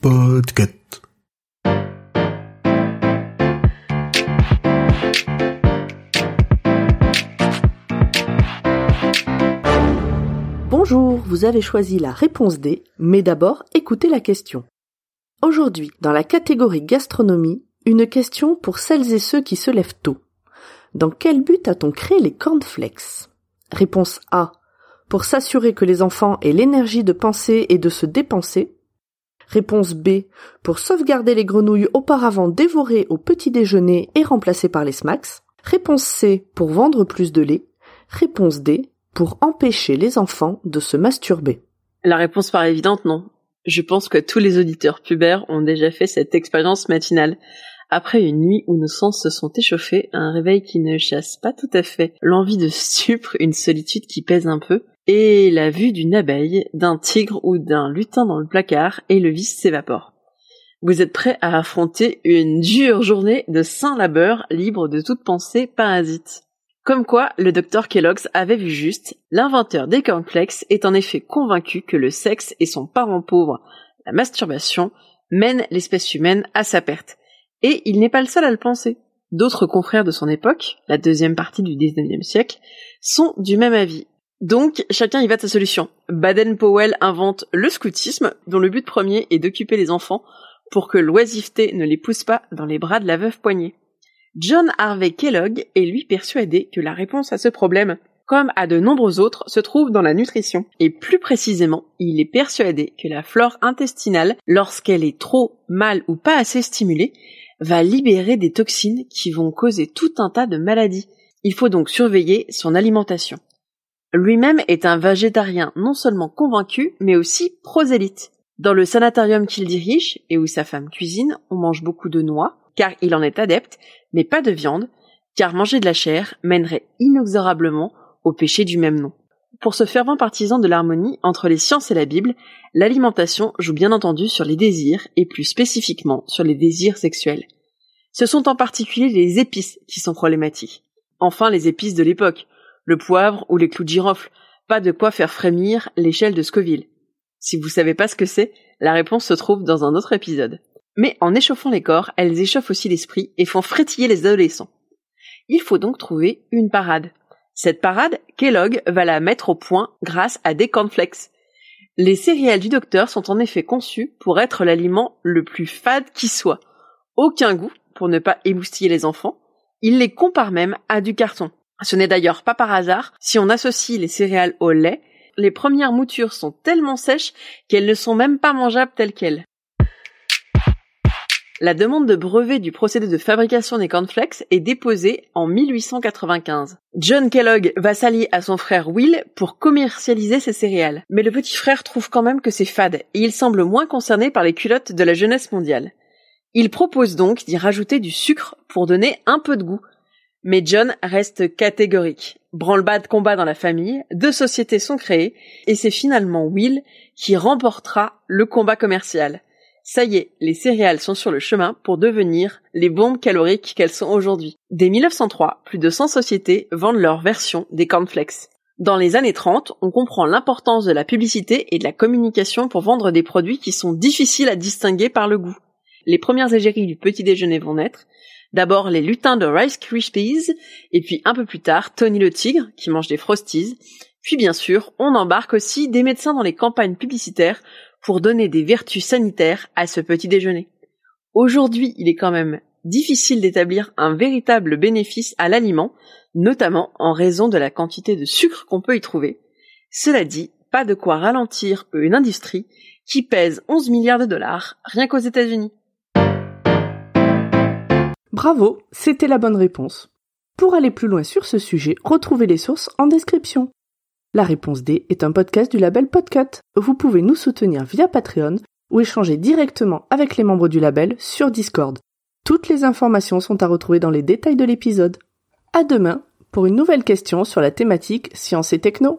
Podcast. Bonjour, vous avez choisi la réponse D, mais d'abord écoutez la question. Aujourd'hui, dans la catégorie gastronomie, une question pour celles et ceux qui se lèvent tôt. Dans quel but a-t-on créé les cornflakes? Réponse A. Pour s'assurer que les enfants aient l'énergie de penser et de se dépenser. Réponse B. Pour sauvegarder les grenouilles auparavant dévorées au petit déjeuner et remplacées par les smacks. Réponse C. Pour vendre plus de lait. Réponse D. Pour empêcher les enfants de se masturber. La réponse paraît évidente, non? Je pense que tous les auditeurs pubères ont déjà fait cette expérience matinale. Après une nuit où nos sens se sont échauffés, un réveil qui ne chasse pas tout à fait l'envie de stupre, une solitude qui pèse un peu, et la vue d'une abeille, d'un tigre ou d'un lutin dans le placard, et le vice s'évapore. Vous êtes prêt à affronter une dure journée de saint labeur libre de toute pensée parasite. Comme quoi, le docteur Kellogg's avait vu juste, l'inventeur des cornflakes est en effet convaincu que le sexe et son parent pauvre, la masturbation, mènent l'espèce humaine à sa perte. Et il n'est pas le seul à le penser. D'autres confrères de son époque, la deuxième partie du XIXe siècle, sont du même avis. Donc, chacun y va de sa solution. Baden-Powell invente le scoutisme, dont le but premier est d'occuper les enfants pour que l'oisiveté ne les pousse pas dans les bras de la veuve poignée. John Harvey Kellogg est lui persuadé que la réponse à ce problème, comme à de nombreux autres, se trouve dans la nutrition. Et plus précisément, il est persuadé que la flore intestinale, lorsqu'elle est trop, mal ou pas assez stimulée, va libérer des toxines qui vont causer tout un tas de maladies. Il faut donc surveiller son alimentation. Lui-même est un végétarien non seulement convaincu, mais aussi prosélyte. Dans le sanatorium qu'il dirige, et où sa femme cuisine, on mange beaucoup de noix, car il en est adepte, mais pas de viande, car manger de la chair mènerait inexorablement au péché du même nom. Pour ce fervent partisan de l'harmonie entre les sciences et la Bible, l'alimentation joue bien entendu sur les désirs, et plus spécifiquement sur les désirs sexuels. Ce sont en particulier les épices qui sont problématiques. Enfin les épices de l'époque, le poivre ou les clous de girofle, pas de quoi faire frémir l'échelle de Scoville. Si vous savez pas ce que c'est, la réponse se trouve dans un autre épisode. Mais en échauffant les corps, elles échauffent aussi l'esprit et font frétiller les adolescents. Il faut donc trouver une parade. Cette parade, Kellogg va la mettre au point grâce à des cornflakes. Les céréales du docteur sont en effet conçues pour être l'aliment le plus fade qui soit. Aucun goût, pour ne pas émoustiller les enfants. Il les compare même à du carton. Ce n'est d'ailleurs pas par hasard si on associe les céréales au lait. Les premières moutures sont tellement sèches qu'elles ne sont même pas mangeables telles quelles. La demande de brevet du procédé de fabrication des cornflakes est déposée en 1895. John Kellogg va s'allier à son frère Will pour commercialiser ses céréales. Mais le petit frère trouve quand même que c'est fade et il semble moins concerné par les culottes de la jeunesse mondiale. Il propose donc d'y rajouter du sucre pour donner un peu de goût. Mais John reste catégorique. Branle-bas combat dans la famille, deux sociétés sont créées et c'est finalement Will qui remportera le combat commercial. Ça y est, les céréales sont sur le chemin pour devenir les bombes caloriques qu'elles sont aujourd'hui. Dès 1903, plus de 100 sociétés vendent leur version des cornflakes. Dans les années 30, on comprend l'importance de la publicité et de la communication pour vendre des produits qui sont difficiles à distinguer par le goût. Les premières égéries du petit déjeuner vont naître. D'abord les lutins de Rice Krispies, et puis un peu plus tard Tony le tigre, qui mange des frosties. Puis bien sûr, on embarque aussi des médecins dans les campagnes publicitaires pour donner des vertus sanitaires à ce petit déjeuner. Aujourd'hui, il est quand même difficile d'établir un véritable bénéfice à l'aliment, notamment en raison de la quantité de sucre qu'on peut y trouver. Cela dit, pas de quoi ralentir une industrie qui pèse 11 milliards de dollars rien qu'aux États-Unis. Bravo, c'était la bonne réponse. Pour aller plus loin sur ce sujet, retrouvez les sources en description. La réponse D est un podcast du label Podcut. Vous pouvez nous soutenir via Patreon ou échanger directement avec les membres du label sur Discord. Toutes les informations sont à retrouver dans les détails de l'épisode. À demain pour une nouvelle question sur la thématique science et techno.